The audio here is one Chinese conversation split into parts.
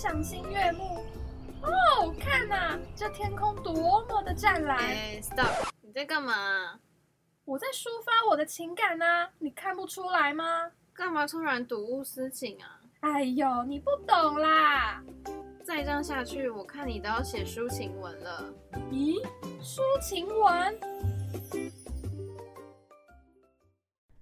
赏心悦目。哦，看呐，这天空多么的湛蓝。哎，stop！你在干嘛？我在抒发我的情感呢，你看不出来吗？干嘛突然睹物思情啊？哎呦，你不懂啦！再这样下去，我看你都要写抒情文了。咦，抒情文？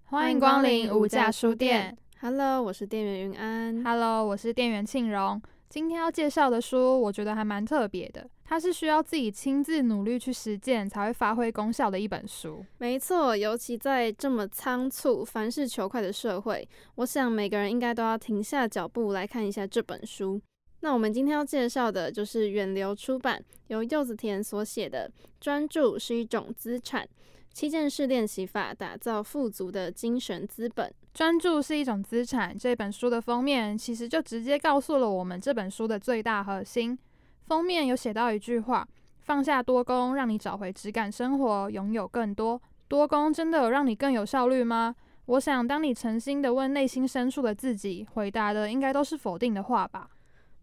欢迎光临无价书店。Hello，我是店员云安。Hello，我是店员庆荣。今天要介绍的书，我觉得还蛮特别的。它是需要自己亲自努力去实践，才会发挥功效的一本书。没错，尤其在这么仓促、凡事求快的社会，我想每个人应该都要停下脚步来看一下这本书。那我们今天要介绍的就是远流出版由柚子田所写的《专注是一种资产》，七件事练习法打造富足的精神资本。专注是一种资产。这本书的封面其实就直接告诉了我们这本书的最大核心。封面有写到一句话：“放下多功，让你找回质感生活，拥有更多。”多功真的有让你更有效率吗？我想，当你诚心的问内心深处的自己，回答的应该都是否定的话吧。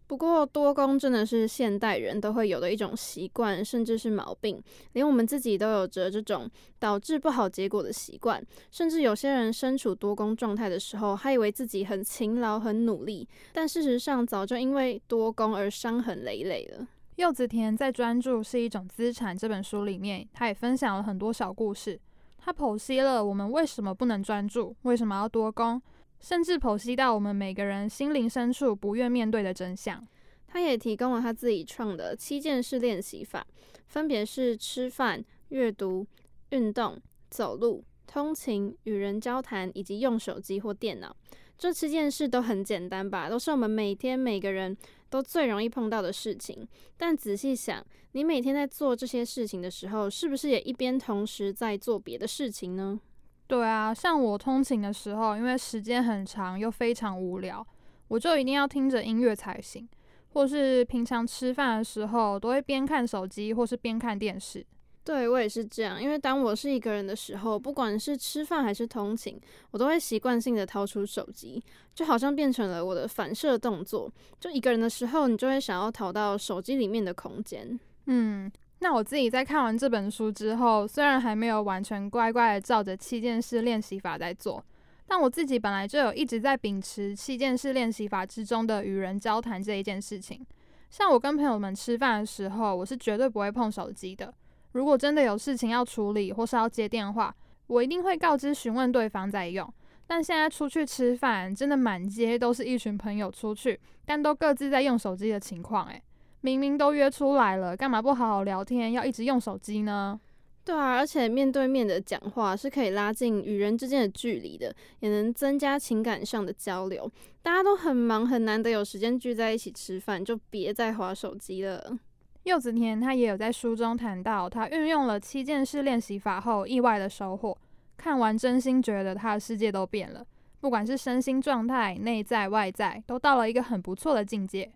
不过，多工真的是现代人都会有的一种习惯，甚至是毛病。连我们自己都有着这种导致不好结果的习惯。甚至有些人身处多工状态的时候，还以为自己很勤劳、很努力，但事实上早就因为多工而伤痕累累了。柚子田在《专注是一种资产》这本书里面，他也分享了很多小故事。他剖析了我们为什么不能专注，为什么要多工。甚至剖析到我们每个人心灵深处不愿面对的真相。他也提供了他自己创的七件事练习法，分别是吃饭、阅读、运动、走路、通勤、与人交谈以及用手机或电脑。这七件事都很简单吧，都是我们每天每个人都最容易碰到的事情。但仔细想，你每天在做这些事情的时候，是不是也一边同时在做别的事情呢？对啊，像我通勤的时候，因为时间很长又非常无聊，我就一定要听着音乐才行。或是平常吃饭的时候，都会边看手机或是边看电视。对我也是这样，因为当我是一个人的时候，不管是吃饭还是通勤，我都会习惯性的掏出手机，就好像变成了我的反射动作。就一个人的时候，你就会想要逃到手机里面的空间。嗯。那我自己在看完这本书之后，虽然还没有完全乖乖的照着七件式练习法在做，但我自己本来就有一直在秉持七件式练习法之中的与人交谈这一件事情。像我跟朋友们吃饭的时候，我是绝对不会碰手机的。如果真的有事情要处理或是要接电话，我一定会告知询问对方再用。但现在出去吃饭，真的满街都是一群朋友出去，但都各自在用手机的情况，诶。明明都约出来了，干嘛不好好聊天，要一直用手机呢？对啊，而且面对面的讲话是可以拉近与人之间的距离的，也能增加情感上的交流。大家都很忙，很难得有时间聚在一起吃饭，就别再划手机了。柚子田他也有在书中谈到，他运用了七件事练习法后意外的收获。看完真心觉得他的世界都变了，不管是身心状态、内在外在，都到了一个很不错的境界。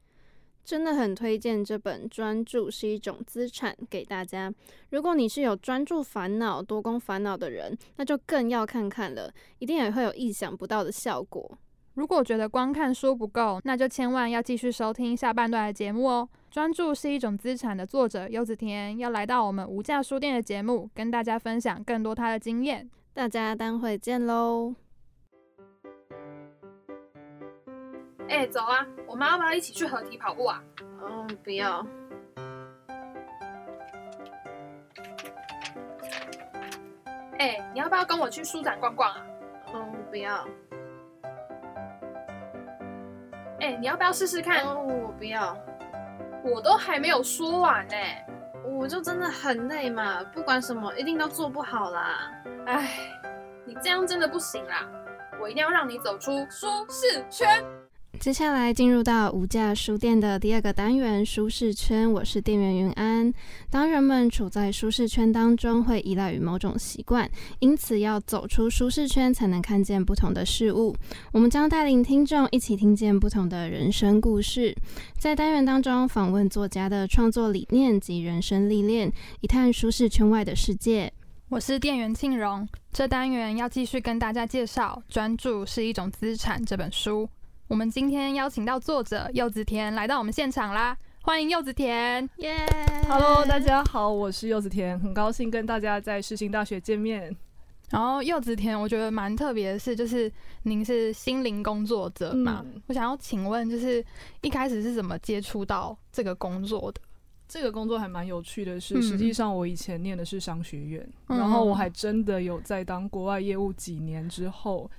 真的很推荐这本《专注是一种资产》给大家。如果你是有专注烦恼、多功烦恼的人，那就更要看看了，一定也会有意想不到的效果。如果觉得光看书不够，那就千万要继续收听下半段的节目哦。专注是一种资产的作者柚子田要来到我们无价书店的节目，跟大家分享更多他的经验。大家待会见喽！哎、走啊！我们要不要一起去合体跑步啊？嗯，不要。哎、你要不要跟我去书展逛逛啊？嗯，不要。哎、你要不要试试看？哦，我不要。我都还没有说完呢、我我就真的很累嘛，不管什么一定都做不好啦。哎，你这样真的不行啦，我一定要让你走出舒适圈。接下来进入到无价书店的第二个单元——舒适圈。我是店员云安。当人们处在舒适圈当中，会依赖于某种习惯，因此要走出舒适圈，才能看见不同的事物。我们将带领听众一起听见不同的人生故事，在单元当中访问作家的创作理念及人生历练，一探舒适圈外的世界。我是店员庆荣。这单元要继续跟大家介绍《专注是一种资产》这本书。我们今天邀请到作者柚子田来到我们现场啦，欢迎柚子田，耶！Hello，大家好，我是柚子田，很高兴跟大家在世新大学见面。然后柚子田，我觉得蛮特别的是，就是您是心灵工作者嘛，我想要请问，就是一开始是怎么接触到这个工作的？这个工作还蛮有趣的，是实际上我以前念的是商学院，然后我还真的有在当国外业务几年之后。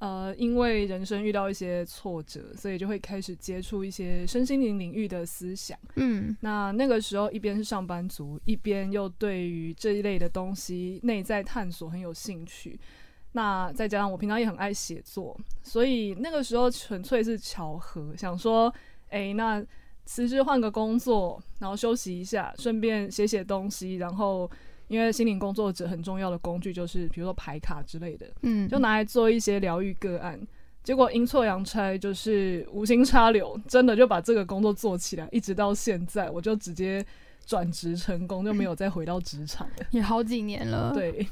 呃，因为人生遇到一些挫折，所以就会开始接触一些身心灵领域的思想。嗯，那那个时候一边是上班族，一边又对于这一类的东西内在探索很有兴趣。那再加上我平常也很爱写作，所以那个时候纯粹是巧合，想说，哎，那辞职换个工作，然后休息一下，顺便写写东西，然后。因为心灵工作者很重要的工具就是，比如说牌卡之类的，嗯，就拿来做一些疗愈个案。结果阴错阳差，就是无心插柳，真的就把这个工作做起来，一直到现在，我就直接转职成功，就没有再回到职场了。也好几年了。对。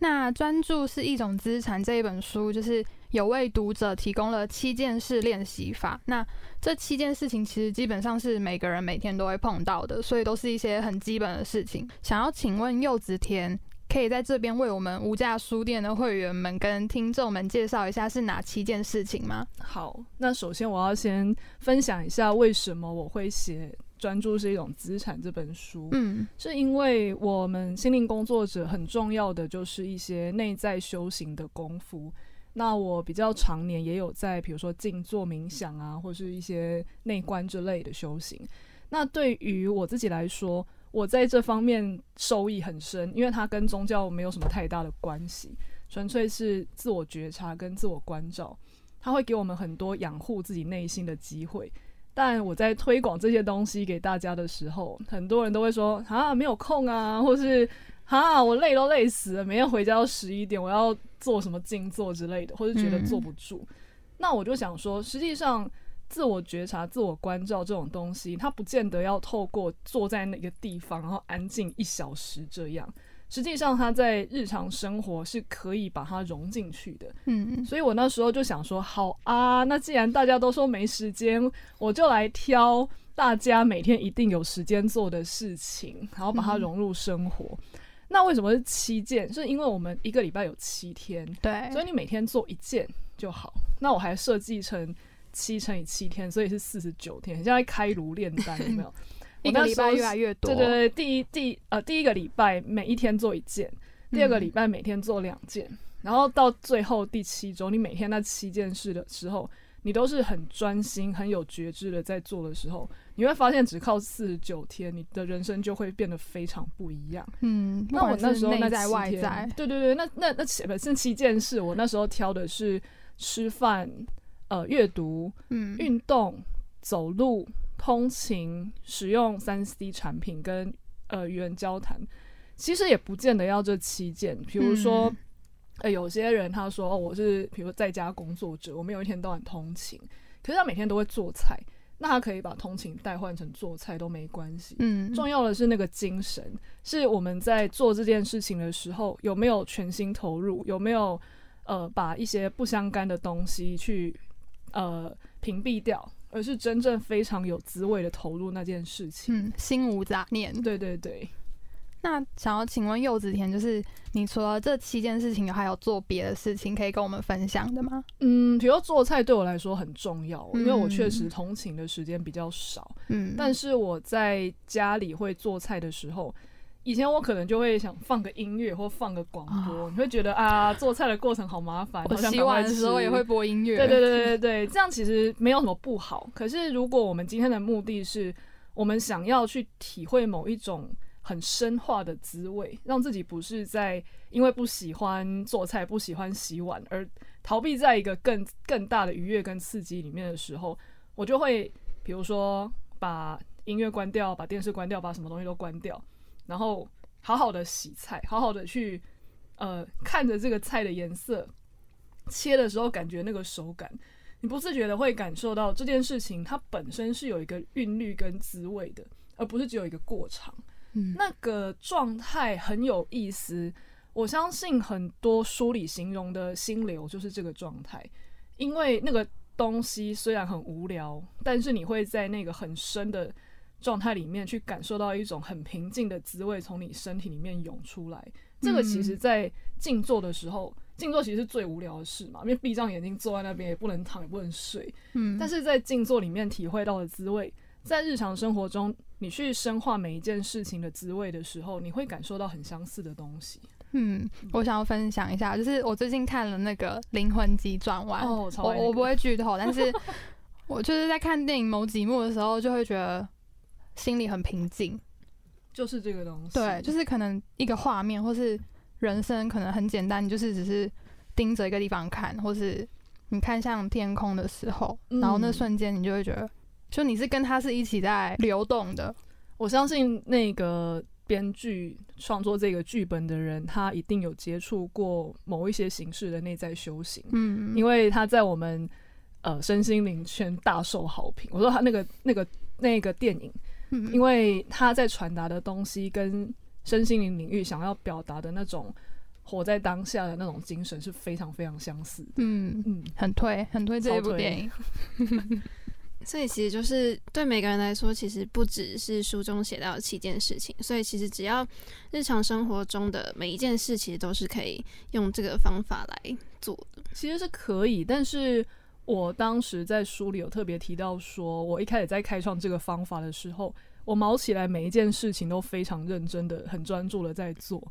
那专注是一种资产这一本书，就是有为读者提供了七件事练习法。那这七件事情其实基本上是每个人每天都会碰到的，所以都是一些很基本的事情。想要请问柚子田，可以在这边为我们无价书店的会员们跟听众们介绍一下是哪七件事情吗？好，那首先我要先分享一下为什么我会写。专注是一种资产。这本书，嗯，是因为我们心灵工作者很重要的就是一些内在修行的功夫。那我比较常年也有在，比如说静坐冥想啊，或是一些内观之类的修行。那对于我自己来说，我在这方面受益很深，因为它跟宗教没有什么太大的关系，纯粹是自我觉察跟自我关照。它会给我们很多养护自己内心的机会。但我在推广这些东西给大家的时候，很多人都会说啊没有空啊，或是啊我累都累死了，每天回家都十一点，我要做什么静坐之类的，或是觉得坐不住。那我就想说，实际上自我觉察、自我关照这种东西，它不见得要透过坐在那个地方，然后安静一小时这样。实际上，他在日常生活是可以把它融进去的。嗯嗯，所以我那时候就想说，好啊，那既然大家都说没时间，我就来挑大家每天一定有时间做的事情，然后把它融入生活。那为什么是七件？是因为我们一个礼拜有七天，对，所以你每天做一件就好。那我还设计成七乘以七天，所以是四十九天，像在开炉炼丹，有没有？一个礼拜越来越多。对对对，第一第呃第一个礼拜每一天做一件，第二个礼拜每天做两件，然后到最后第七周，你每天那七件事的时候，你都是很专心、很有觉知的在做的时候，你会发现只靠四十九天，你的人生就会变得非常不一样。嗯，那我那时候那七天，对对对，那那那七本是七件事，我那时候挑的是吃饭、呃阅读、嗯运动、走路。通勤、使用三 C 产品跟呃与人交谈，其实也不见得要这七件。比如说，呃，有些人他说哦，我是比如在家工作者，我们有一天到晚通勤，可是他每天都会做菜，那他可以把通勤代换成做菜都没关系。嗯，重要的是那个精神，是我们在做这件事情的时候有没有全心投入，有没有呃把一些不相干的东西去呃屏蔽掉。而是真正非常有滋味的投入那件事情，嗯，心无杂念。对对对。那想要请问柚子田，就是你除了这七件事情，还有做别的事情可以跟我们分享的吗？嗯，比如做菜对我来说很重要，因为我确实通勤的时间比较少。嗯，但是我在家里会做菜的时候。以前我可能就会想放个音乐或放个广播，你会觉得啊，做菜的过程好麻烦。我洗碗的时候也会播音乐。对对对对对，这样其实没有什么不好。可是如果我们今天的目的是，我们想要去体会某一种很深化的滋味，让自己不是在因为不喜欢做菜、不喜欢洗碗而逃避在一个更更大的愉悦跟刺激里面的时候，我就会比如说把音乐关掉，把电视关掉，把什么东西都关掉，然后好好的洗菜，好好的去呃看着这个菜的颜色，切的时候感觉那个手感，你不自觉的会感受到这件事情它本身是有一个韵律跟滋味的，而不是只有一个过场。嗯，那个状态很有意思。我相信很多书里形容的心流就是这个状态，因为那个东西虽然很无聊，但是你会在那个很深的状态里面去感受到一种很平静的滋味从你身体里面涌出来。这个其实，在静坐的时候，静坐其实是最无聊的事嘛，因为闭上眼睛坐在那边也不能躺也不能睡。嗯，但是在静坐里面体会到的滋味，在日常生活中你去深化每一件事情的滋味的时候，你会感受到很相似的东西。嗯，我想要分享一下，就是我最近看了那个《灵魂急转弯》，我我不会剧透，但是我就是在看电影某几幕的时候，就会觉得心里很平静，就是这个东西。对，就是可能一个画面，或是人生可能很简单，就是只是盯着一个地方看，或是你看向天空的时候，然后那瞬间你就会觉得，就你是跟他是一起在流动的。我相信那个。编剧创作这个剧本的人，他一定有接触过某一些形式的内在修行，嗯，因为他在我们呃身心灵圈大受好评。我说他那个那个那个电影，嗯，因为他在传达的东西跟身心灵领域想要表达的那种活在当下的那种精神是非常非常相似，嗯嗯，很推很推这一部电影。所以其实就是对每个人来说，其实不只是书中写到的七件事情。所以其实只要日常生活中的每一件事，其实都是可以用这个方法来做的。其实是可以，但是我当时在书里有特别提到，说我一开始在开创这个方法的时候，我毛起来每一件事情都非常认真的、很专注的在做。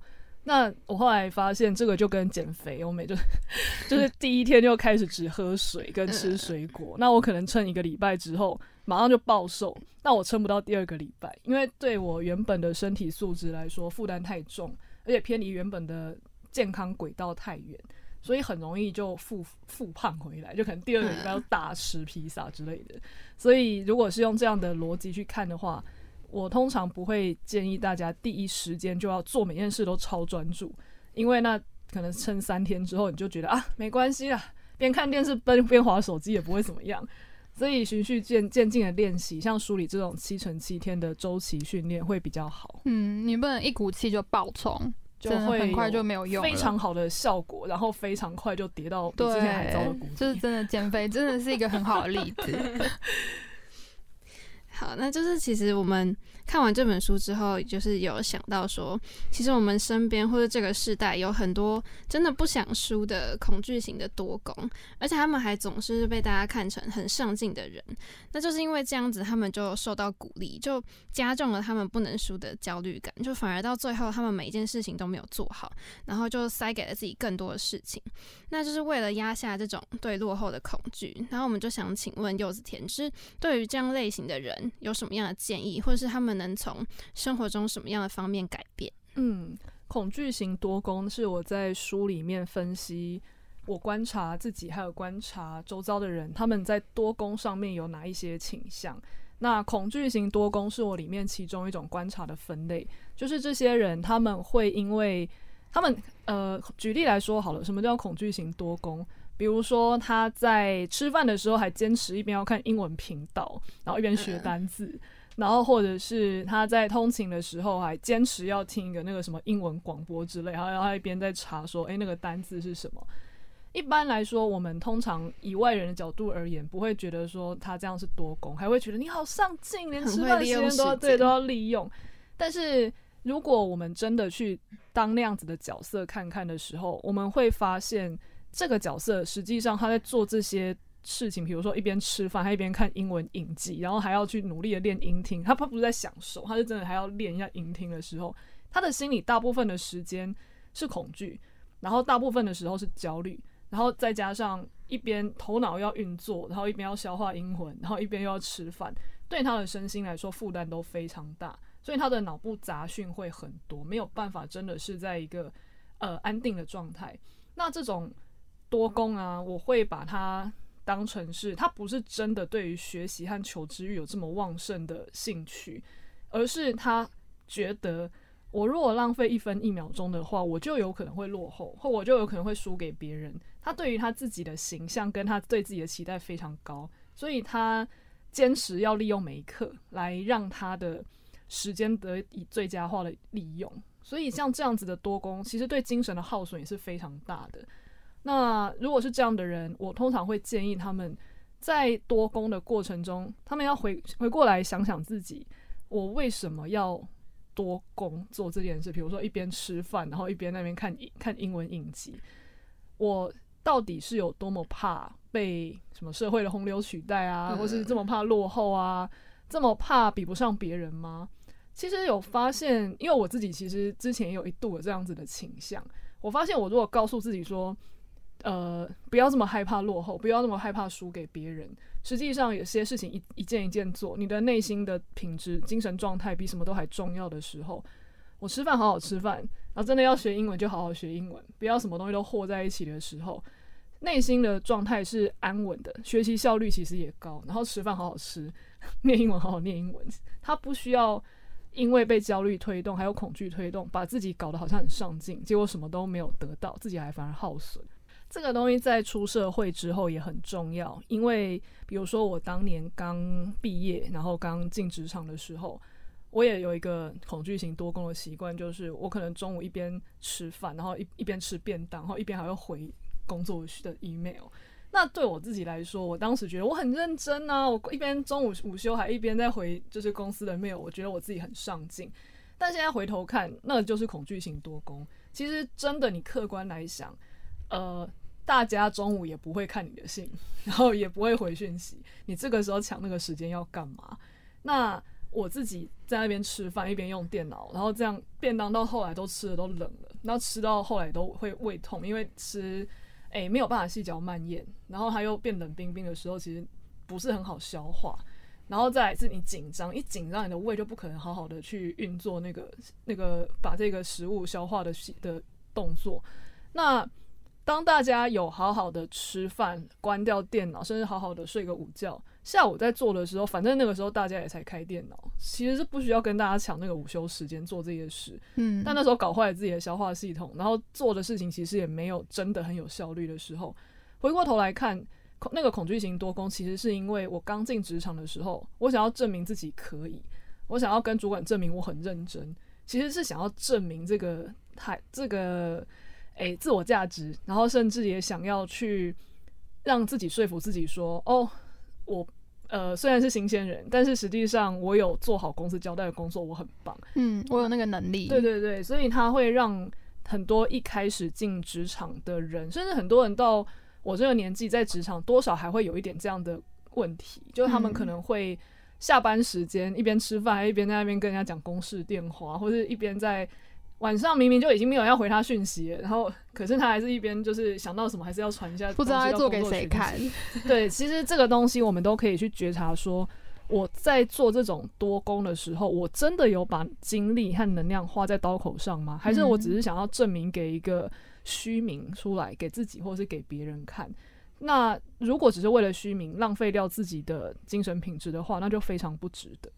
那我后来发现，这个就跟减肥，我每就 就是第一天就开始只喝水跟吃水果。那我可能撑一个礼拜之后，马上就暴瘦。那我撑不到第二个礼拜，因为对我原本的身体素质来说负担太重，而且偏离原本的健康轨道太远，所以很容易就复复胖回来，就可能第二个礼拜要大吃披萨之类的。所以如果是用这样的逻辑去看的话，我通常不会建议大家第一时间就要做每件事都超专注，因为那可能撑三天之后你就觉得啊没关系啦，边看电视边边划手机也不会怎么样。所以循序渐渐进的练习，像梳理这种七乘七天的周期训练会比较好。嗯，你不能一股气就爆冲，就会很快就没有用，非常好的效果，然后非常快就跌到比之前还糟的谷底。就是真的减肥真的是一个很好的例子。好，那就是其实我们看完这本书之后，就是有想到说，其实我们身边或者这个时代有很多真的不想输的恐惧型的多功，而且他们还总是被大家看成很上进的人。那就是因为这样子，他们就受到鼓励，就加重了他们不能输的焦虑感，就反而到最后他们每一件事情都没有做好，然后就塞给了自己更多的事情。那就是为了压下这种对落后的恐惧。然后我们就想请问柚子田，是对于这样类型的人。有什么样的建议，或者是他们能从生活中什么样的方面改变？嗯，恐惧型多功是我在书里面分析，我观察自己还有观察周遭的人，他们在多功上面有哪一些倾向。那恐惧型多功是我里面其中一种观察的分类，就是这些人他们会因为他们呃，举例来说好了，什么叫恐惧型多功？比如说，他在吃饭的时候还坚持一边要看英文频道，然后一边学单字，然后或者是他在通勤的时候还坚持要听一个那个什么英文广播之类，然后他一边在查说，哎，那个单字是什么？一般来说，我们通常以外人的角度而言，不会觉得说他这样是多功，还会觉得你好上进，连吃饭时间都要 对都要利用。但是如果我们真的去当那样子的角色看看的时候，我们会发现。这个角色实际上他在做这些事情，比如说一边吃饭，他一边看英文影集，然后还要去努力的练音听。他他不是在享受，他是真的还要练一下音听的时候，他的心里大部分的时间是恐惧，然后大部分的时候是焦虑，然后再加上一边头脑要运作，然后一边要消化英文，然后一边又要吃饭，对他的身心来说负担都非常大。所以他的脑部杂讯会很多，没有办法真的是在一个呃安定的状态。那这种多功啊，我会把它当成是他不是真的对于学习和求知欲有这么旺盛的兴趣，而是他觉得我如果浪费一分一秒钟的话，我就有可能会落后，或我就有可能会输给别人。他对于他自己的形象跟他对自己的期待非常高，所以他坚持要利用每一刻来让他的时间得以最佳化的利用。所以像这样子的多功，其实对精神的耗损也是非常大的。那如果是这样的人，我通常会建议他们在多工的过程中，他们要回回过来想想自己，我为什么要多工做这件事？比如说一边吃饭，然后一边那边看看英文影集，我。到底是有多么怕被什么社会的洪流取代啊，或是这么怕落后啊，这么怕比不上别人吗？其实有发现，因为我自己其实之前有一度有这样子的倾向。我发现，我如果告诉自己说，呃，不要这么害怕落后，不要那么害怕输给别人，实际上有些事情一一件一件做，你的内心的品质、精神状态比什么都还重要的时候，我吃饭好好吃饭。然后真的要学英文就好好学英文，不要什么东西都和在一起的时候，内心的状态是安稳的，学习效率其实也高。然后吃饭好好吃，念英文好好念英文，他不需要因为被焦虑推动，还有恐惧推动，把自己搞得好像很上进，结果什么都没有得到，自己还反而耗损。这个东西在出社会之后也很重要，因为比如说我当年刚毕业，然后刚进职场的时候。我也有一个恐惧型多工的习惯，就是我可能中午一边吃饭，然后一一边吃便当，然后一边还要回工作的 email。那对我自己来说，我当时觉得我很认真啊，我一边中午午休还一边在回就是公司的 mail，我觉得我自己很上进。但现在回头看，那就是恐惧型多工。其实真的，你客观来想，呃，大家中午也不会看你的信，然后也不会回讯息，你这个时候抢那个时间要干嘛？那。我自己在那边吃饭，一边用电脑，然后这样便当到后来都吃的都冷了，然后吃到后来都会胃痛，因为吃诶没有办法细嚼慢咽，然后它又变冷冰冰的时候，其实不是很好消化，然后再是你紧张，一紧张你的胃就不可能好好的去运作那个那个把这个食物消化的的动作，那。当大家有好好的吃饭，关掉电脑，甚至好好的睡个午觉，下午在做的时候，反正那个时候大家也才开电脑，其实是不需要跟大家抢那个午休时间做这些事。嗯，但那时候搞坏了自己的消化系统，然后做的事情其实也没有真的很有效率的时候，回过头来看，那个恐惧型多工，其实是因为我刚进职场的时候，我想要证明自己可以，我想要跟主管证明我很认真，其实是想要证明这个太这个。诶，自我价值，然后甚至也想要去让自己说服自己说，哦，我呃虽然是新鲜人，但是实际上我有做好公司交代的工作，我很棒。嗯，我有那个能力。对对对，所以他会让很多一开始进职场的人，甚至很多人到我这个年纪在职场，多少还会有一点这样的问题，就是他们可能会下班时间一边吃饭，一边在那边跟人家讲公事电话，或者一边在。晚上明明就已经没有要回他讯息，然后可是他还是一边就是想到什么还是要传一下，不知道做给谁看。对，其实这个东西我们都可以去觉察，说我在做这种多功的时候，我真的有把精力和能量花在刀口上吗？还是我只是想要证明给一个虚名出来给自己，或是给别人看？那如果只是为了虚名，浪费掉自己的精神品质的话，那就非常不值得。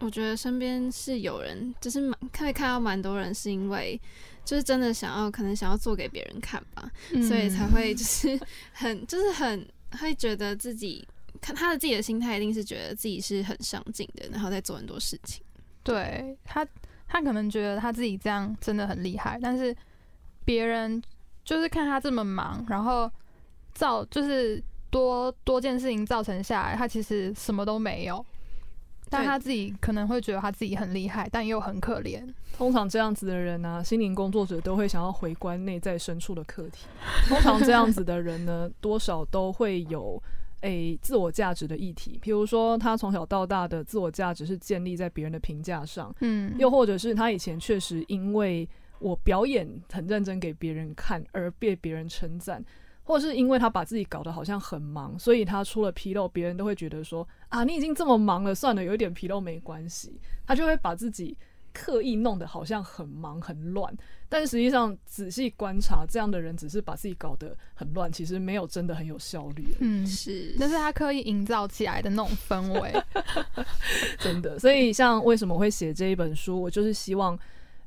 我觉得身边是有人，就是蛮可以看到蛮多人是因为，就是真的想要，可能想要做给别人看吧，所以才会就是很 就是很会觉得自己看他的自己的心态一定是觉得自己是很上进的，然后在做很多事情。对他，他可能觉得他自己这样真的很厉害，但是别人就是看他这么忙，然后造就是多多件事情造成下来，他其实什么都没有。但他自己可能会觉得他自己很厉害，但又很可怜。通常这样子的人呢，心灵工作者都会想要回观内在深处的课题。通常这样子的人呢，多少都会有诶自我价值的议题。比如说，他从小到大的自我价值是建立在别人的评价上，嗯，又或者是他以前确实因为我表演很认真给别人看而被别人称赞。或是因为他把自己搞得好像很忙，所以他出了纰漏，别人都会觉得说啊，你已经这么忙了，算了，有一点纰漏没关系。他就会把自己刻意弄得好像很忙很乱，但实际上仔细观察，这样的人只是把自己搞得很乱，其实没有真的很有效率。嗯，是，那是他刻意营造起来的那种氛围，真的。所以像为什么会写这一本书，我就是希望。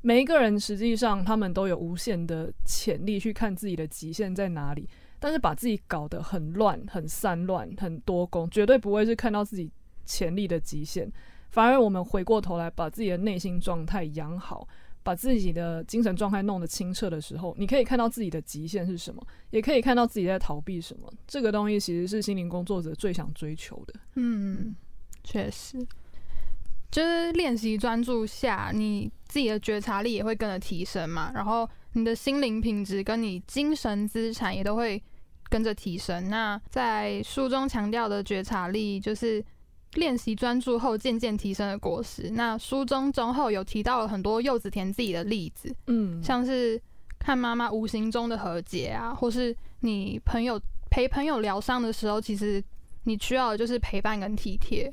每一个人实际上，他们都有无限的潜力去看自己的极限在哪里，但是把自己搞得很乱、很散乱、很多功，绝对不会是看到自己潜力的极限。反而我们回过头来，把自己的内心状态养好，把自己的精神状态弄得清澈的时候，你可以看到自己的极限是什么，也可以看到自己在逃避什么。这个东西其实是心灵工作者最想追求的。嗯，确实。就是练习专注下，你自己的觉察力也会跟着提升嘛，然后你的心灵品质跟你精神资产也都会跟着提升。那在书中强调的觉察力，就是练习专注后渐渐提升的果实。那书中中后有提到了很多柚子田自己的例子，嗯，像是看妈妈无形中的和解啊，或是你朋友陪朋友疗伤的时候，其实你需要的就是陪伴跟体贴，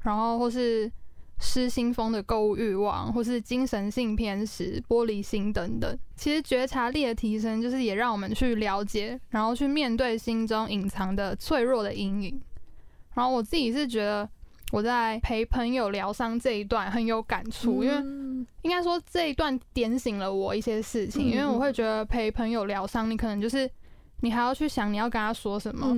然后或是。失心疯的购物欲望，或是精神性偏食、玻璃心等等，其实觉察力的提升，就是也让我们去了解，然后去面对心中隐藏的脆弱的阴影。然后我自己是觉得，我在陪朋友疗伤这一段很有感触，因为应该说这一段点醒了我一些事情。因为我会觉得陪朋友疗伤，你可能就是你还要去想你要跟他说什么，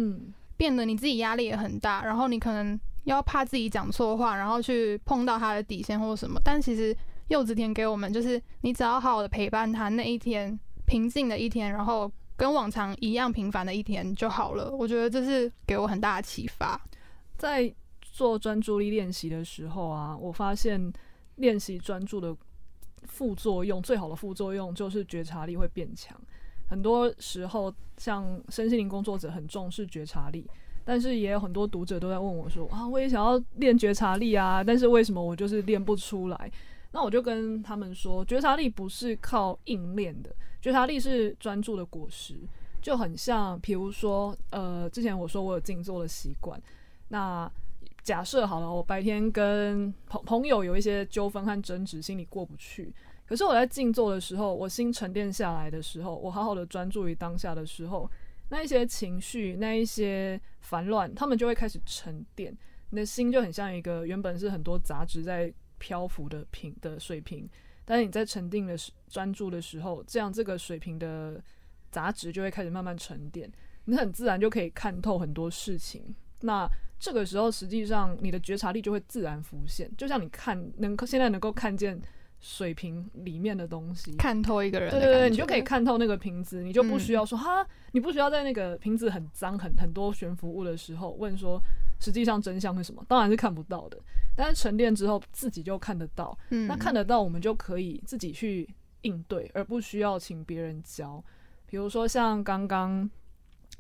变得你自己压力也很大，然后你可能。要怕自己讲错话，然后去碰到他的底线或者什么。但其实柚子田给我们就是，你只要好好的陪伴他那一天，平静的一天，然后跟往常一样平凡的一天就好了。我觉得这是给我很大的启发。在做专注力练习的时候啊，我发现练习专注的副作用，最好的副作用就是觉察力会变强。很多时候，像身心灵工作者很重视觉察力。但是也有很多读者都在问我说啊，我也想要练觉察力啊，但是为什么我就是练不出来？那我就跟他们说，觉察力不是靠硬练的，觉察力是专注的果实，就很像，比如说，呃，之前我说我有静坐的习惯，那假设好了，我白天跟朋朋友有一些纠纷和争执，心里过不去，可是我在静坐的时候，我心沉淀下来的时候，我好好的专注于当下的时候。那一些情绪，那一些烦乱，他们就会开始沉淀。你的心就很像一个原本是很多杂质在漂浮的瓶的水瓶，但是你在沉定的时专注的时候，这样这个水瓶的杂质就会开始慢慢沉淀，你很自然就可以看透很多事情。那这个时候，实际上你的觉察力就会自然浮现，就像你看能现在能够看见。水瓶里面的东西，看透一个人，对对对，你就可以看透那个瓶子，你就不需要说哈，你不需要在那个瓶子很脏、很很多悬浮物的时候问说，实际上真相是什么？当然是看不到的。但是沉淀之后，自己就看得到。嗯，那看得到，我们就可以自己去应对，而不需要请别人教。比如说像刚刚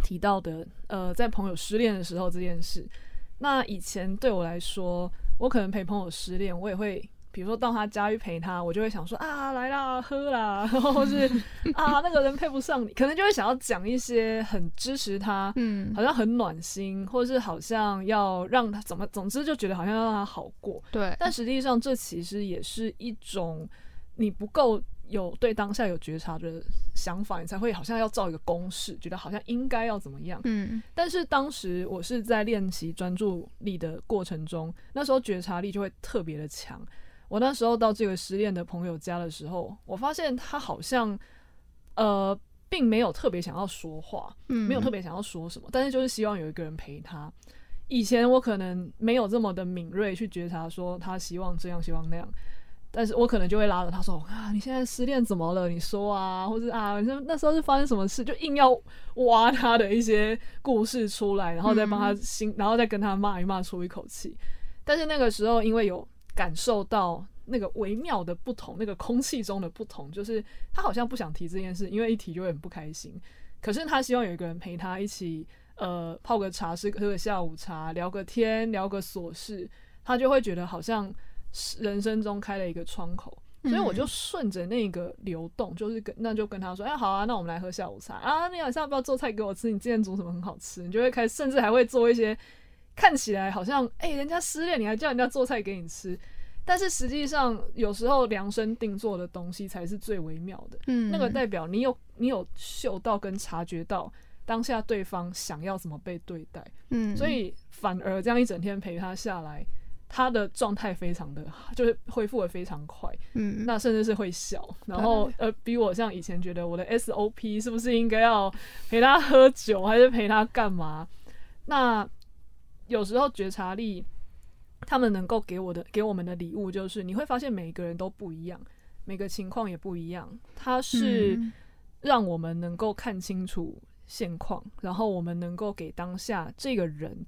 提到的，呃，在朋友失恋的时候这件事，那以前对我来说，我可能陪朋友失恋，我也会。比如说到他家去陪他，我就会想说啊来啦喝啦，然后是 啊那个人配不上你，可能就会想要讲一些很支持他，嗯，好像很暖心，或者是好像要让他怎么，总之就觉得好像要让他好过。对，但实际上这其实也是一种你不够有对当下有觉察的想法，你才会好像要造一个公式，觉得好像应该要怎么样。嗯，但是当时我是在练习专注力的过程中，那时候觉察力就会特别的强。我那时候到这个失恋的朋友家的时候，我发现他好像，呃，并没有特别想要说话，嗯，没有特别想要说什么，但是就是希望有一个人陪他。以前我可能没有这么的敏锐去觉察，说他希望这样，希望那样，但是我可能就会拉着他说啊，你现在失恋怎么了？你说啊，或者啊，那那时候是发生什么事？就硬要挖他的一些故事出来，然后再帮他心，然后再跟他骂一骂，出一口气。但是那个时候，因为有。感受到那个微妙的不同，那个空气中的不同，就是他好像不想提这件事，因为一提就会很不开心。可是他希望有一个人陪他一起，呃，泡个茶，是喝个下午茶，聊个天，聊个琐事，他就会觉得好像人生中开了一个窗口。所以我就顺着那个流动，就是跟那就跟他说，哎，好啊，那我们来喝下午茶啊，你晚上要不要做菜给我吃？你今天煮什么很好吃？你就会开始，甚至还会做一些看起来好像，哎，人家失恋，你还叫人家做菜给你吃，但是实际上有时候量身定做的东西才是最微妙的。嗯，那个代表你有你有嗅到跟察觉到当下对方想要怎么被对待。嗯，所以反而这样一整天陪他下来。他的状态非常的，就是恢复的非常快，嗯，那甚至是会笑，然后呃，比我像以前觉得我的 SOP 是不是应该要陪他喝酒，还是陪他干嘛？那有时候觉察力，他们能够给我的给我们的礼物，就是你会发现每个人都不一样，每个情况也不一样，它是让我们能够看清楚现况，然后我们能够给当下这个人。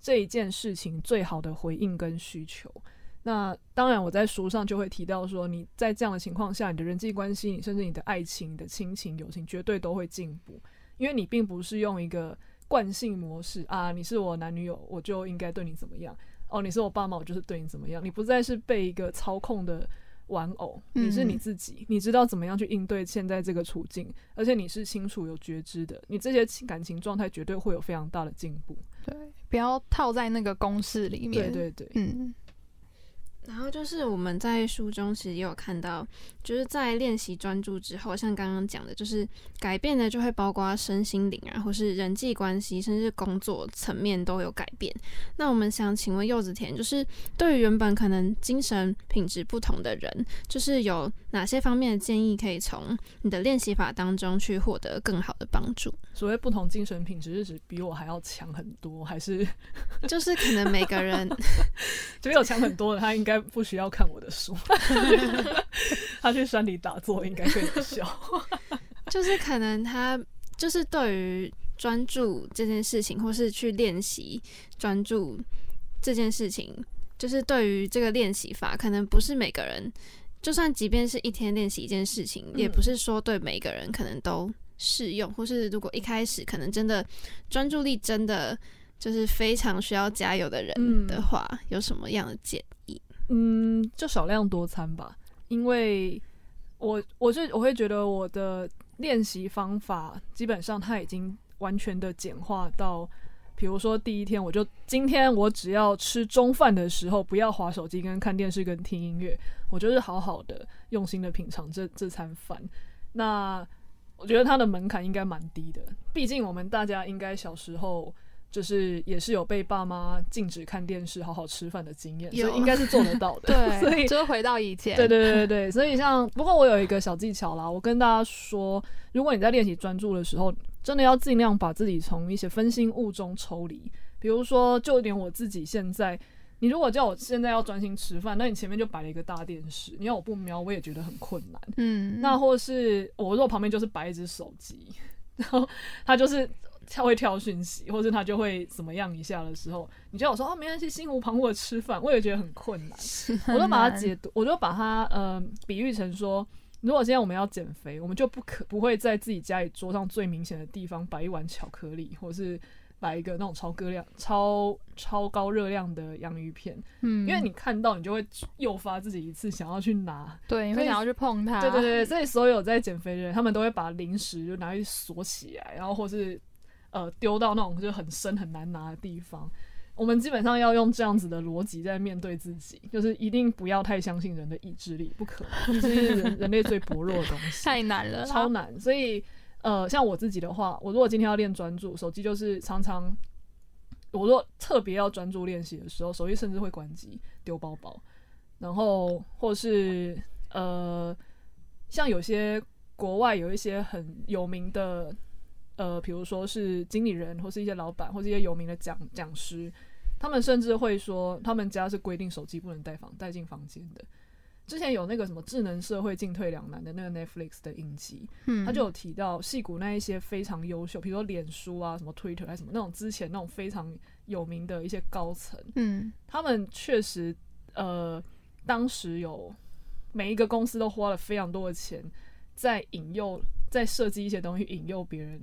这一件事情最好的回应跟需求，那当然我在书上就会提到说，你在这样的情况下，你的人际关系，你甚至你的爱情、你的亲情、友情，绝对都会进步，因为你并不是用一个惯性模式啊，你是我男女友，我就应该对你怎么样？哦，你是我爸妈，我就是对你怎么样？你不再是被一个操控的。玩偶，你是你自己，你知道怎么样去应对现在这个处境，而且你是清楚有觉知的，你这些感情状态绝对会有非常大的进步。对，不要套在那个公式里面。对对对，嗯。然后就是我们在书中其实也有看到，就是在练习专注之后，像刚刚讲的，就是改变的就会包括身心灵啊，或是人际关系，甚至工作层面都有改变。那我们想请问柚子田，就是对于原本可能精神品质不同的人，就是有哪些方面的建议可以从你的练习法当中去获得更好的帮助？所谓不同精神品质，是指比我还要强很多，还是 就是可能每个人 就比我强很多的，他应该。不需要看我的书，他去山里打坐应该更有效。就是可能他就是对于专注这件事情，或是去练习专注这件事情，就是对于这个练习法，可能不是每个人，就算即便是一天练习一件事情，也不是说对每个人可能都适用，或是如果一开始可能真的专注力真的就是非常需要加油的人的话，有什么样的建议？嗯，就少量多餐吧，因为我我是我会觉得我的练习方法基本上它已经完全的简化到，比如说第一天我就今天我只要吃中饭的时候不要划手机跟看电视跟听音乐，我就是好好的用心的品尝这这餐饭。那我觉得它的门槛应该蛮低的，毕竟我们大家应该小时候。就是也是有被爸妈禁止看电视、好好吃饭的经验，所以应该是做得到的。对，所以就是回到以前。对对对对所以像不过我有一个小技巧啦，我跟大家说，如果你在练习专注的时候，真的要尽量把自己从一些分心物中抽离。比如说，就连我自己现在，你如果叫我现在要专心吃饭，那你前面就摆了一个大电视，你要我不瞄，我也觉得很困难。嗯。那或是我如果旁边就是摆一只手机，然后他就是。他会跳讯息，或者他就会怎么样一下的时候，你叫我说哦，没关系，心无旁骛的吃饭，我也觉得很困难。我都把它解读，我就把它呃比喻成说，如果现在我们要减肥，我们就不可不会在自己家里桌上最明显的地方摆一碗巧克力，或是摆一个那种超高量、超超高热量的洋芋片。嗯，因为你看到，你就会诱发自己一次想要去拿，对，你会想要去碰它。对对对，所以所有在减肥的人，他们都会把零食就拿去锁起来，然后或是。呃，丢到那种就很深很难拿的地方。我们基本上要用这样子的逻辑在面对自己，就是一定不要太相信人的意志力，不可能，这是人人类最薄弱的东西，太难了，超难。所以，呃，像我自己的话，我如果今天要练专注，手机就是常常，我若特别要专注练习的时候，手机甚至会关机丢包包，然后或是呃，像有些国外有一些很有名的。呃，比如说是经理人，或是一些老板，或是一些有名的讲讲师，他们甚至会说，他们家是规定手机不能带房带进房间的。之前有那个什么智能社会进退两难的那个 Netflix 的影集，嗯，他就有提到戏骨那一些非常优秀，比如说脸书啊，什么 Twitter 还什么那种之前那种非常有名的一些高层，嗯，他们确实呃，当时有每一个公司都花了非常多的钱在引诱，在设计一些东西引诱别人。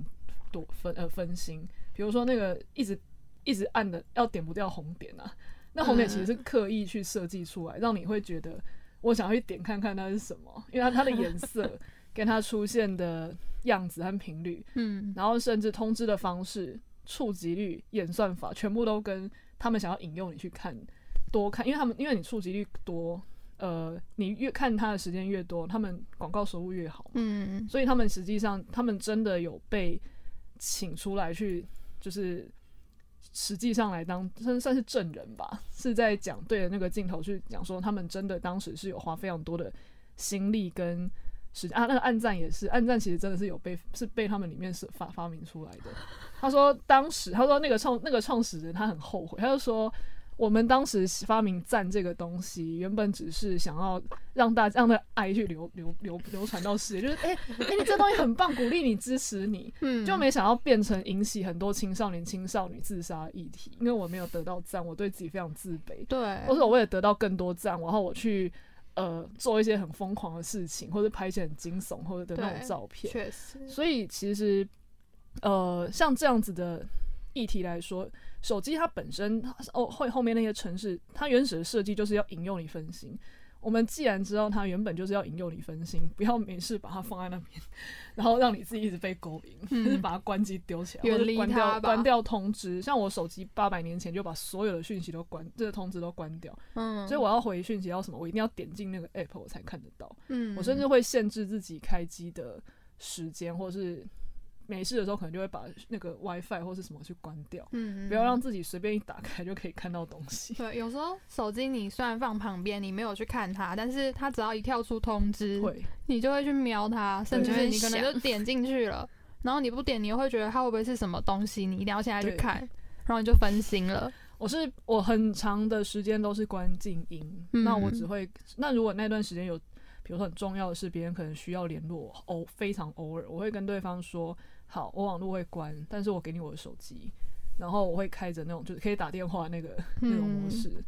多分呃分心，比如说那个一直一直按的要点不掉红点啊，那红点其实是刻意去设计出来，让你会觉得我想要去点看看它是什么，因为它它的颜色 跟它出现的样子和频率，嗯，然后甚至通知的方式、触及率、演算法，全部都跟他们想要引诱你去看多看，因为他们因为你触及率多，呃，你越看它的时间越多，他们广告收入越好，嗯，所以他们实际上他们真的有被请出来去，就是实际上来当算算是证人吧，是在讲对着那个镜头去讲说，他们真的当时是有花非常多的心力跟时间啊，那个暗战也是，暗战其实真的是有被是被他们里面是发发明出来的。他说当时他说那个创那个创始人他很后悔，他就说。我们当时发明赞这个东西，原本只是想要让大家让的爱去流流流流传到世界，就是哎哎，你这东西很棒，鼓励你支持你，嗯，就没想要变成引起很多青少年青少女自杀议题。因为我没有得到赞，我对自己非常自卑，对，或者我为了得到更多赞，然后我去呃做一些很疯狂的事情，或者拍一些很惊悚或者的那种照片，确实。所以其实呃像这样子的议题来说。手机它本身哦会后面那些程式，它原始的设计就是要引诱你分心。我们既然知道它原本就是要引诱你分心，不要没事把它放在那边，然后让你自己一直被勾引，就是把它关机丢起来，或者关掉关掉通知。像我手机八百年前就把所有的讯息都关，这个通知都关掉。嗯，所以我要回讯息要什么，我一定要点进那个 app 我才看得到。嗯，我甚至会限制自己开机的时间，或是。没事的时候，可能就会把那个 WiFi 或是什么去关掉，嗯，不要让自己随便一打开就可以看到东西。对，有时候手机你虽然放旁边，你没有去看它，但是它只要一跳出通知，会，你就会去瞄它，甚至你可能就点进去了，然后你不点，你又会觉得它会不会是什么东西，你一定要现在去看，然后你就分心了。我是我很长的时间都是关静音，那我只会，那如果那段时间有，比如说很重要的是别人可能需要联络，偶非常偶尔，我会跟对方说。好，我网络会关，但是我给你我的手机，然后我会开着那种就是可以打电话那个 那种模式，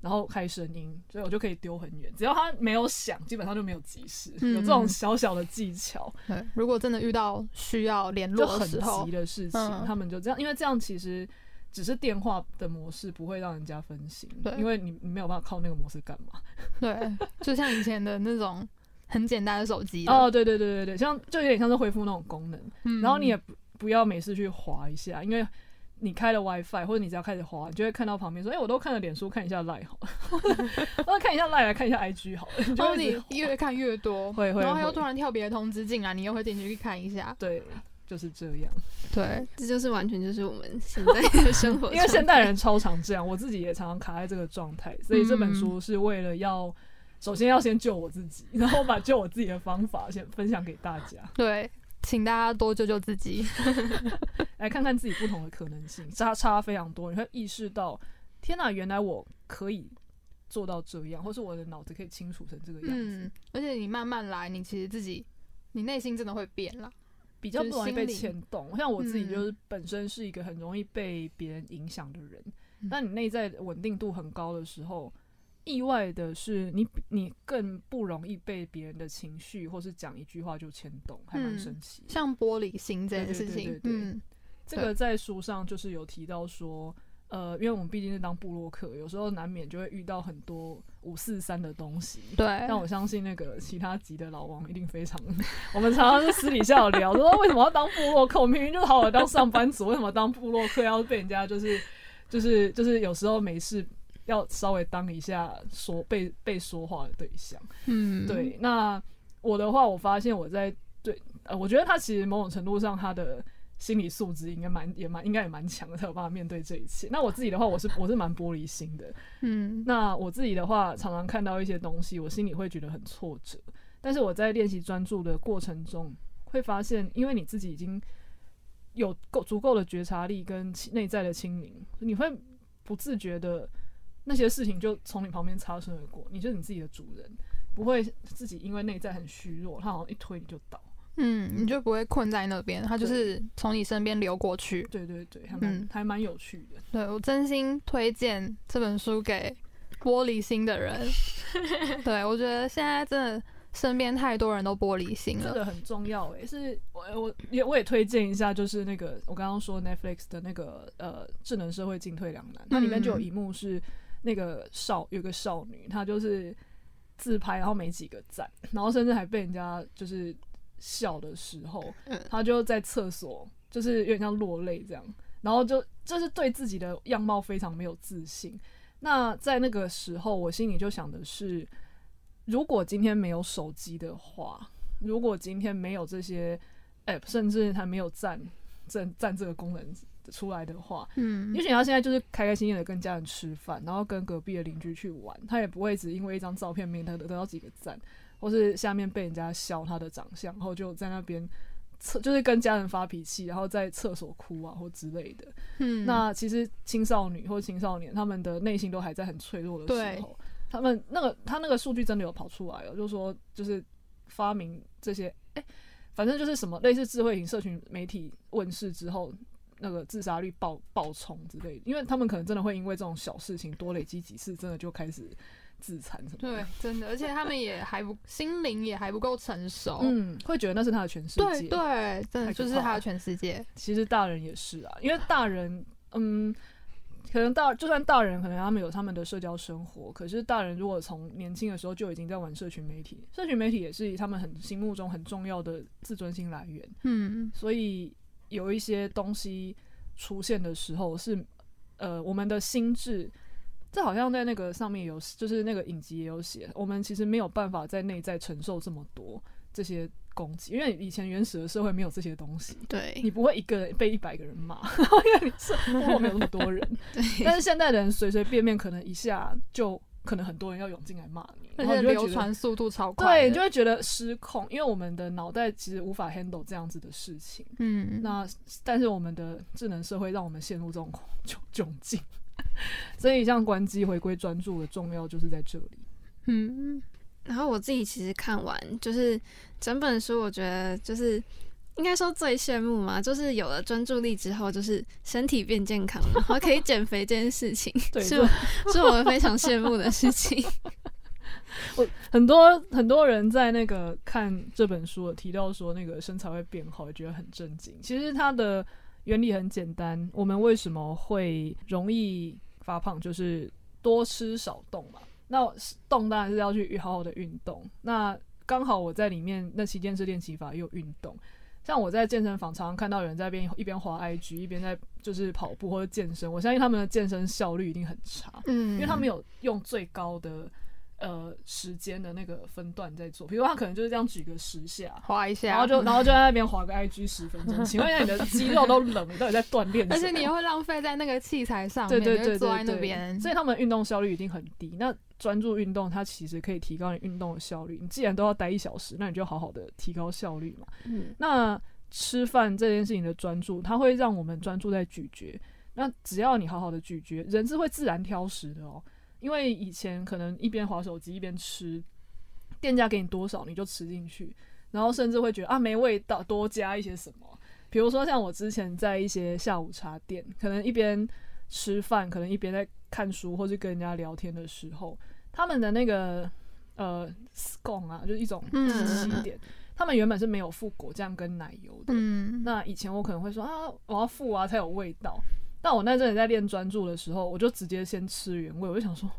然后开声音，所以我就可以丢很远，只要它没有响，基本上就没有急事。有这种小小的技巧。对，如果真的遇到需要联络很急的事情，他们就这样，因为这样其实只是电话的模式，不会让人家分心。对，因为你你没有办法靠那个模式干嘛？对，就像以前的那种。很简单的手机哦，对对对对对，像就有点像是恢复那种功能，然后你也不不要每次去划一下，因为你开了 WiFi 或者你只要开始划，你就会看到旁边说，哎，我都看了脸书，看一下 Line 好了，我看一下 Line 来看一下 IG 好了，然后你越看越多，会会，然后又突然跳别的通知进来，你又会点进去看一下，对，就是这样，对，这就是完全就是我们现在的生活，因为现代人超常这样，我自己也常常卡在这个状态，所以这本书是为了要。首先要先救我自己，然后把救我自己的方法先分享给大家。对，请大家多救救自己，来看看自己不同的可能性，差差非常多。你会意识到，天哪，原来我可以做到这样，或是我的脑子可以清楚成这个样子。嗯，而且你慢慢来，你其实自己，你内心真的会变了，比较不容易被牵动。像我自己就是本身是一个很容易被别人影响的人，当你内在稳定度很高的时候。意外的是，你你更不容易被别人的情绪，或是讲一句话就牵动，还蛮神奇。像玻璃心这件事情，嗯，这个在书上就是有提到说，呃，因为我们毕竟是当布洛克，有时候难免就会遇到很多五四三的东西。对，但我相信那个其他级的老王一定非常，我们常常是私底下有聊，说为什么要当布洛克？我明明就是好好当上班族，为什么当布洛克要被人家就是就是就是有时候没事。要稍微当一下说被被说话的对象，嗯，对。那我的话，我发现我在对，呃，我觉得他其实某种程度上他的心理素质应该蛮也蛮应该也蛮强的，才有办法面对这一切。那我自己的话，我是 我是蛮玻璃心的，嗯。那我自己的话，常常看到一些东西，我心里会觉得很挫折。但是我在练习专注的过程中，会发现，因为你自己已经有够足够的觉察力跟内在的清明，你会不自觉的。那些事情就从你旁边擦身而过，你就是你自己的主人，不会自己因为内在很虚弱，他好像一推你就倒。嗯，你就不会困在那边，他就是从你身边流过去。对对对，还蛮还蛮有趣的。对我真心推荐这本书给玻璃心的人。对我觉得现在真的身边太多人都玻璃心了，这个很重要诶。是我我也我也推荐一下，就是那个我刚刚说 Netflix 的那个呃智能社会进退两难，它里面就有一幕是。那个少有个少女，她就是自拍，然后没几个赞，然后甚至还被人家就是笑的时候，她就在厕所，就是有点像落泪这样，然后就就是对自己的样貌非常没有自信。那在那个时候，我心里就想的是，如果今天没有手机的话，如果今天没有这些 app，甚至还没有赞赞赞这个功能。出来的话，嗯，也许他现在就是开开心心的跟家人吃饭，然后跟隔壁的邻居去玩，他也不会只因为一张照片没得得到几个赞，或是下面被人家笑他的长相，然后就在那边厕就是跟家人发脾气，然后在厕所哭啊或之类的。嗯，那其实青少女或青少年他们的内心都还在很脆弱的时候，他们那个他那个数据真的有跑出来了，就是说就是发明这些，哎，反正就是什么类似智慧型社群媒体问世之后。那个自杀率爆爆冲之类的，因为他们可能真的会因为这种小事情多累积几次，真的就开始自残什么。对，真的，而且他们也还不心灵也还不够成熟，嗯，会觉得那是他的全世界。对对，真的就是他的全世界。其实大人也是啊，因为大人，嗯，可能大就算大人可能他们有他们的社交生活，可是大人如果从年轻的时候就已经在玩社群媒体，社群媒体也是他们很心目中很重要的自尊心来源。嗯，所以。有一些东西出现的时候，是呃，我们的心智，这好像在那个上面有，就是那个影集也有写，我们其实没有办法在内在承受这么多这些攻击，因为以前原始的社会没有这些东西，对你不会一个人被一百个人骂，因为你是后面有那么多人，但是现代的人随随便便可能一下就。可能很多人要涌进来骂你，而且流传速度超快，对，就会觉得失控，因为我们的脑袋其实无法 handle 这样子的事情。嗯，那但是我们的智能社会让我们陷入这种窘窘境，所以像关机回归专注的重要就是在这里。嗯，然后我自己其实看完就是整本书，我觉得就是。应该说最羡慕嘛，就是有了专注力之后，就是身体变健康，然后可以减肥这件事情，是是我们非常羡慕的事情。我很多很多人在那个看这本书提到说，那个身材会变好，觉得很震惊。其实它的原理很简单，我们为什么会容易发胖，就是多吃少动嘛。那动当然是要去好好的运动。那刚好我在里面那期间是练习法又运动。像我在健身房常常看到有人在边一边滑 IG 一边在就是跑步或者健身，我相信他们的健身效率一定很差，嗯，因为他们有用最高的呃时间的那个分段在做，比如他可能就是这样举个十下，滑一下，然后就然后就在那边滑个 IG 十分钟，请问一下你的 肌肉都冷，你到底在锻炼？而且你会浪费在那个器材上面，对对对，坐在那边，所以他们运动效率一定很低。那专注运动，它其实可以提高你运动的效率。你既然都要待一小时，那你就好好的提高效率嘛。嗯，那吃饭这件事情的专注，它会让我们专注在咀嚼。那只要你好好的咀嚼，人是会自然挑食的哦。因为以前可能一边划手机一边吃，店家给你多少你就吃进去，然后甚至会觉得啊没味道，多加一些什么。比如说像我之前在一些下午茶店，可能一边吃饭，可能一边在看书或是跟人家聊天的时候，他们的那个呃 scone 啊，就是一种西点。他们原本是没有附果酱跟奶油的。嗯，那以前我可能会说啊，我要附啊才有味道。但我那阵子在练专注的时候，我就直接先吃原味。我就想说，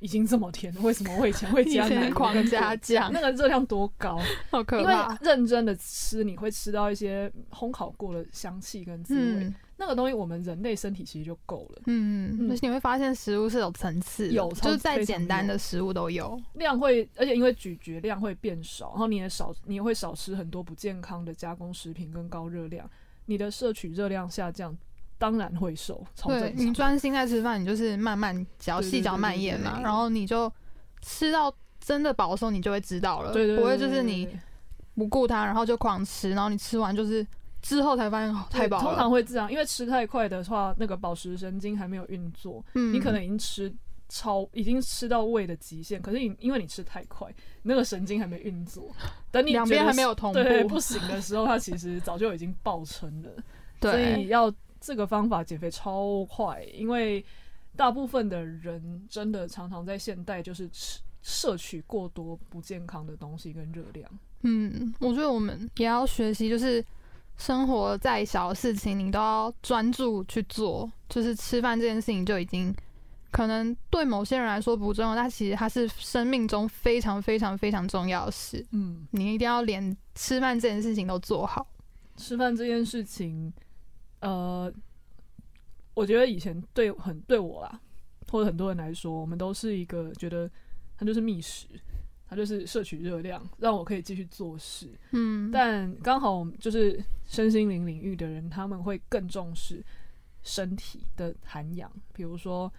已经这么甜了，为什么我以前会加奶狂加酱？那个热量多高？好可怕！因为认真的吃，你会吃到一些烘烤过的香气跟滋味。那个东西，我们人类身体其实就够了。嗯嗯，而且你会发现食物是有层次，有就是再简单的食物都有量会，而且因为咀嚼量会变少，然后你也少，你也会少吃很多不健康的加工食品跟高热量，你的摄取热量下降，当然会瘦。对你专心在吃饭，你就是慢慢嚼细嚼慢咽嘛，然后你就吃到真的饱的时候，你就会知道了，对对不会就是你不顾它，然后就狂吃，然后你吃完就是。之后才发现太饱，通常会这样，因为吃太快的话，那个饱食神经还没有运作，嗯你可能已经吃超，已经吃到胃的极限，可是你因为你吃太快，那个神经还没运作，等你两边还没有同步不行的时候，它其实早就已经爆撑了。所以要这个方法减肥超快，因为大部分的人真的常常在现代就是吃摄取过多不健康的东西跟热量。嗯，我觉得我们也要学习，就是。生活再小的事情，你都要专注去做。就是吃饭这件事情就已经可能对某些人来说不重要，但其实它是生命中非常非常非常重要的事。嗯，你一定要连吃饭这件事情都做好。吃饭这件事情，呃，我觉得以前对很对我啦，或者很多人来说，我们都是一个觉得它就是觅食。它就是摄取热量，让我可以继续做事。嗯，但刚好就是身心灵领域的人，他们会更重视身体的涵养。比如说，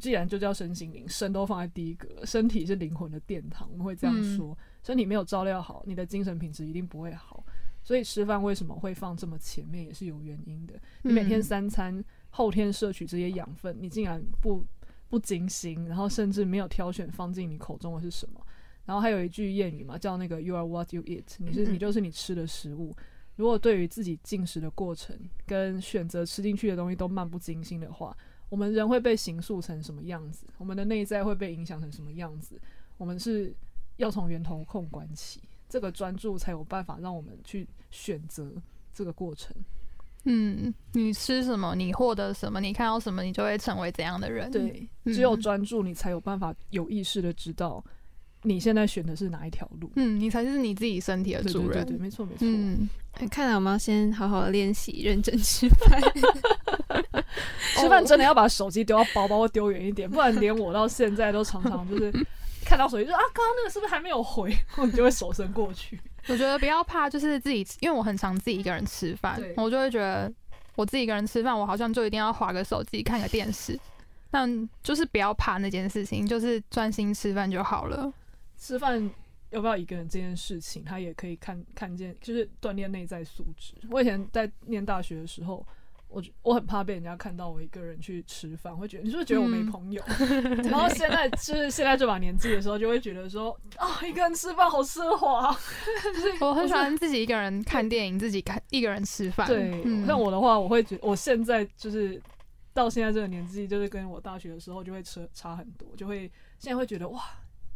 既然就叫身心灵，身都放在第一个，身体是灵魂的殿堂，我们会这样说。身体没有照料好，你的精神品质一定不会好。所以吃饭为什么会放这么前面，也是有原因的。你每天三餐后天摄取这些养分，你竟然不不精心，然后甚至没有挑选放进你口中的是什么？然后还有一句谚语嘛，叫那个 “You are what you eat”，你是你就是你吃的食物。如果对于自己进食的过程跟选择吃进去的东西都漫不经心的话，我们人会被形塑成什么样子？我们的内在会被影响成什么样子？我们是要从源头控管起，这个专注才有办法让我们去选择这个过程。嗯，你吃什么，你获得什么，你看到什么，你就会成为怎样的人。对，只有专注，你才有办法有意识的知道。你现在选的是哪一条路？嗯，你才是你自己身体的主人。对，没错，没错。嗯，看来我们要先好好练习，认真吃饭。吃饭真的要把手机丢到包包丢远一点，不然连我到现在都常常就是看到手机就啊，刚刚那个是不是还没有回？我就会手伸过去。我觉得不要怕，就是自己，因为我很常自己一个人吃饭，我就会觉得我自己一个人吃饭，我好像就一定要划个手机看个电视。但就是不要怕那件事情，就是专心吃饭就好了。吃饭要不要一个人这件事情，他也可以看看见，就是锻炼内在素质。我以前在念大学的时候，我我很怕被人家看到我一个人去吃饭，会觉得你是不是觉得我没朋友？然后现在就是现在这把年纪的时候，就会觉得说啊，一个人吃饭好奢华。我很喜欢自己一个人看电影，自己看一个人吃饭。对，像我的话，我会觉我现在就是到现在这个年纪，就是跟我大学的时候就会差差很多，就会现在会觉得哇，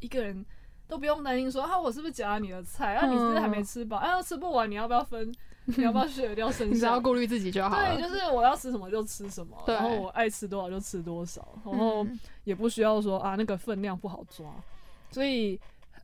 一个人。都不用担心说啊，我是不是夹了你的菜啊？你是不是还没吃饱？哎，要吃不完，你要不要分？你要不要削掉剩下？你只要顾虑自己就好了。对，就是我要吃什么就吃什么，然后我爱吃多少就吃多少，然后也不需要说啊那个分量不好抓。所以，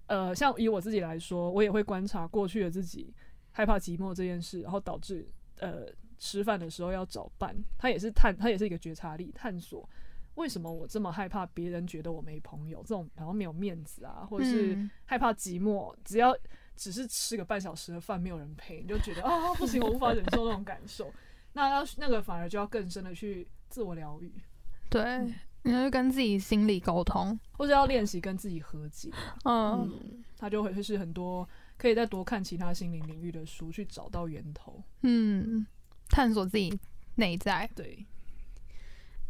呃，像以我自己来说，我也会观察过去的自己害怕寂寞这件事，然后导致呃吃饭的时候要找伴，他也是探，他也是一个觉察力探索。为什么我这么害怕别人觉得我没朋友？这种好像没有面子啊，或者是害怕寂寞？只要只是吃个半小时的饭，没有人陪，你就觉得啊 不行，我无法忍受那种感受。那要那个反而就要更深的去自我疗愈。对，你要跟自己心理沟通，或者要练习跟自己和解。嗯，他就会会是很多可以再多看其他心灵领域的书，去找到源头。嗯，探索自己内在。对。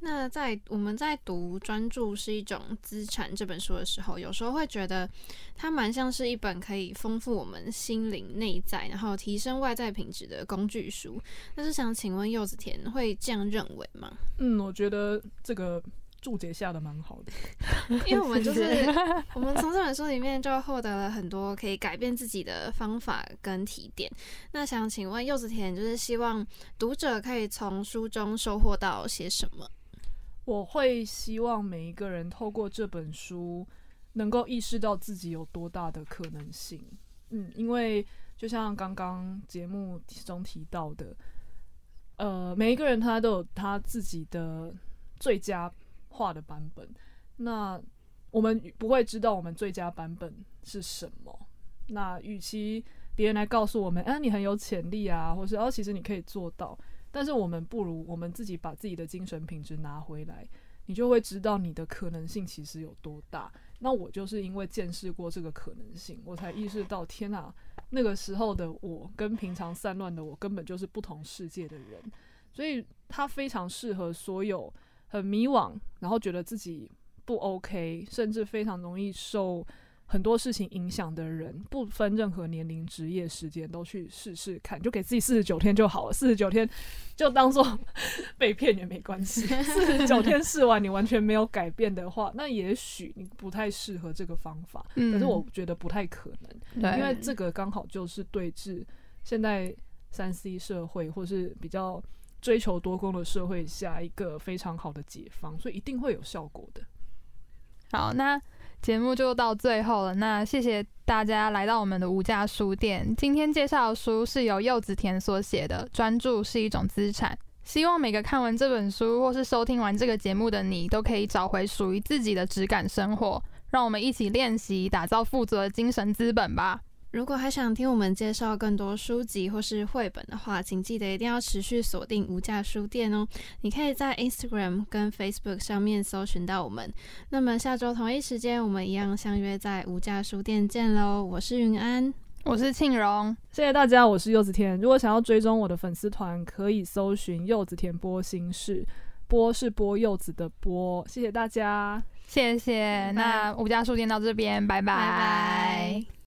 那在我们在读《专注是一种资产》这本书的时候，有时候会觉得它蛮像是一本可以丰富我们心灵内在，然后提升外在品质的工具书。但是想请问柚子田会这样认为吗？嗯，我觉得这个注解下的蛮好的，因为我们就是 我们从这本书里面就获得了很多可以改变自己的方法跟提点。那想请问柚子田，就是希望读者可以从书中收获到些什么？我会希望每一个人透过这本书，能够意识到自己有多大的可能性。嗯，因为就像刚刚节目中提到的，呃，每一个人他都有他自己的最佳化的版本。那我们不会知道我们最佳版本是什么。那与其别人来告诉我们，哎，你很有潜力啊，或是哦，其实你可以做到。但是我们不如我们自己把自己的精神品质拿回来，你就会知道你的可能性其实有多大。那我就是因为见识过这个可能性，我才意识到，天哪，那个时候的我跟平常散乱的我根本就是不同世界的人。所以它非常适合所有很迷惘，然后觉得自己不 OK，甚至非常容易受。很多事情影响的人，不分任何年龄、职业、时间，都去试试看，就给自己四十九天就好了。四十九天就当做 被骗也没关系。四十九天试完，你完全没有改变的话，那也许你不太适合这个方法。可是我觉得不太可能，因为这个刚好就是对峙现在三 C 社会或是比较。追求多功的社会下一个非常好的解放，所以一定会有效果的。好，那节目就到最后了。那谢谢大家来到我们的无价书店。今天介绍的书是由柚子田所写的，《专注是一种资产》。希望每个看完这本书或是收听完这个节目的你，都可以找回属于自己的质感生活。让我们一起练习，打造富足的精神资本吧。如果还想听我们介绍更多书籍或是绘本的话，请记得一定要持续锁定无价书店哦。你可以在 Instagram 跟 Facebook 上面搜寻到我们。那么下周同一时间，我们一样相约在无价书店见喽。我是云安，我是庆荣，谢谢大家，我是柚子甜。如果想要追踪我的粉丝团，可以搜寻柚子甜播心事，播是播柚子的播。谢谢大家，谢谢。那无价书店到这边，拜拜。